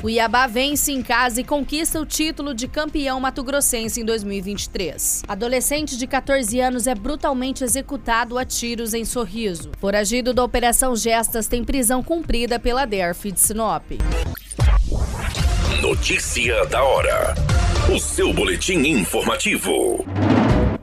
Cuiabá vence em casa e conquista o título de campeão mato-grossense em 2023. Adolescente de 14 anos é brutalmente executado a tiros em Sorriso. Foragido da Operação Gestas tem prisão cumprida pela DERF de Sinop. Notícia da hora. O seu boletim informativo.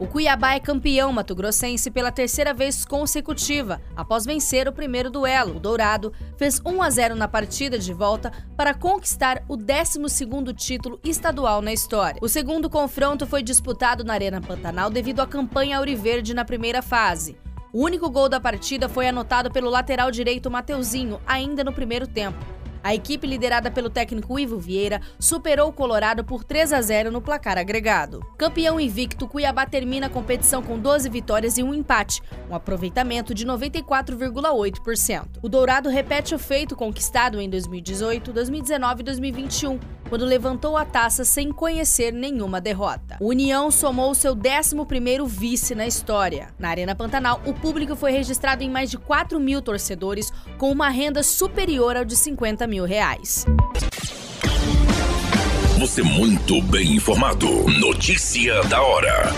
Cuiabá é campeão mato-grossense pela terceira vez consecutiva, após vencer o primeiro duelo. O Dourado fez 1 a 0 na partida de volta para conquistar o 12º título estadual na história. O segundo confronto foi disputado na Arena Pantanal devido à campanha auriverde na primeira fase. O único gol da partida foi anotado pelo lateral direito Mateuzinho, ainda no primeiro tempo. A equipe liderada pelo técnico Ivo Vieira superou o Colorado por 3 a 0 no placar agregado. Campeão invicto, Cuiabá termina a competição com 12 vitórias e um empate, um aproveitamento de 94,8%. O Dourado repete o feito conquistado em 2018, 2019 e 2021, quando levantou a taça sem conhecer nenhuma derrota. O União somou seu 11º vice na história. Na Arena Pantanal, o público foi registrado em mais de 4 mil torcedores, com uma renda superior ao de 50 mil reais. Você muito bem informado. Notícia da hora.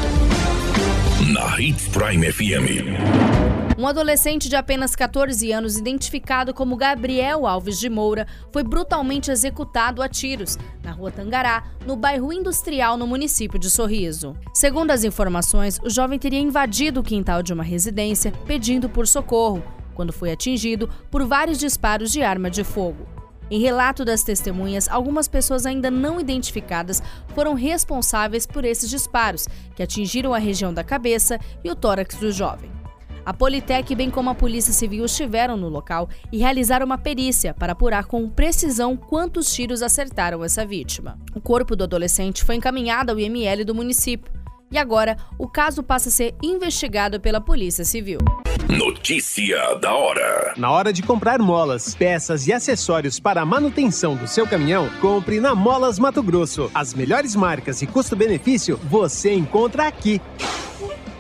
Na Hits Prime FM. Um adolescente de apenas 14 anos, identificado como Gabriel Alves de Moura, foi brutalmente executado a tiros na rua Tangará, no bairro Industrial, no município de Sorriso. Segundo as informações, o jovem teria invadido o quintal de uma residência pedindo por socorro, quando foi atingido por vários disparos de arma de fogo. Em relato das testemunhas, algumas pessoas ainda não identificadas foram responsáveis por esses disparos, que atingiram a região da cabeça e o tórax do jovem. A Politec, bem como a Polícia Civil, estiveram no local e realizaram uma perícia para apurar com precisão quantos tiros acertaram essa vítima. O corpo do adolescente foi encaminhado ao IML do município. E agora, o caso passa a ser investigado pela Polícia Civil. Notícia da hora. Na hora de comprar molas, peças e acessórios para a manutenção do seu caminhão, compre na Molas Mato Grosso. As melhores marcas e custo-benefício você encontra aqui.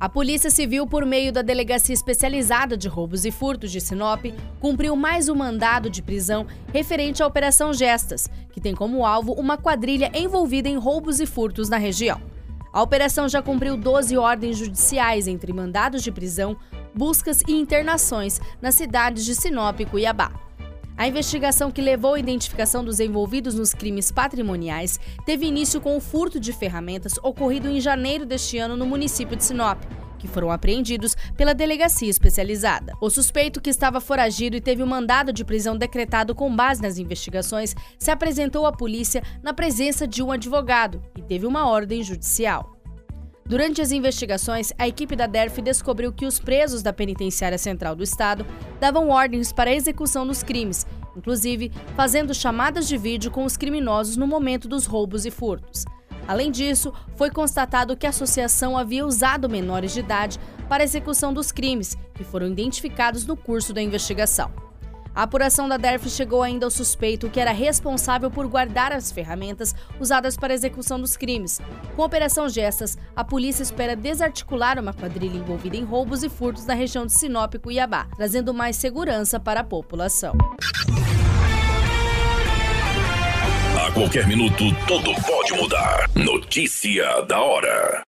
A Polícia Civil, por meio da Delegacia Especializada de Roubos e Furtos de Sinop, cumpriu mais um mandado de prisão referente à Operação Gestas, que tem como alvo uma quadrilha envolvida em roubos e furtos na região. A operação já cumpriu 12 ordens judiciais entre mandados de prisão, buscas e internações nas cidades de Sinop e Cuiabá. A investigação que levou à identificação dos envolvidos nos crimes patrimoniais teve início com o furto de ferramentas ocorrido em janeiro deste ano no município de Sinop que foram apreendidos pela delegacia especializada. O suspeito, que estava foragido e teve o um mandado de prisão decretado com base nas investigações, se apresentou à polícia na presença de um advogado e teve uma ordem judicial. Durante as investigações, a equipe da DERF descobriu que os presos da Penitenciária Central do Estado davam ordens para a execução dos crimes, inclusive fazendo chamadas de vídeo com os criminosos no momento dos roubos e furtos. Além disso, foi constatado que a associação havia usado menores de idade para a execução dos crimes, que foram identificados no curso da investigação. A apuração da DERF chegou ainda ao suspeito que era responsável por guardar as ferramentas usadas para a execução dos crimes. Com a Operação Gestas, a polícia espera desarticular uma quadrilha envolvida em roubos e furtos na região de Sinop e Cuiabá, trazendo mais segurança para a população. A qualquer minuto, tudo pode mudar. Notícia da hora.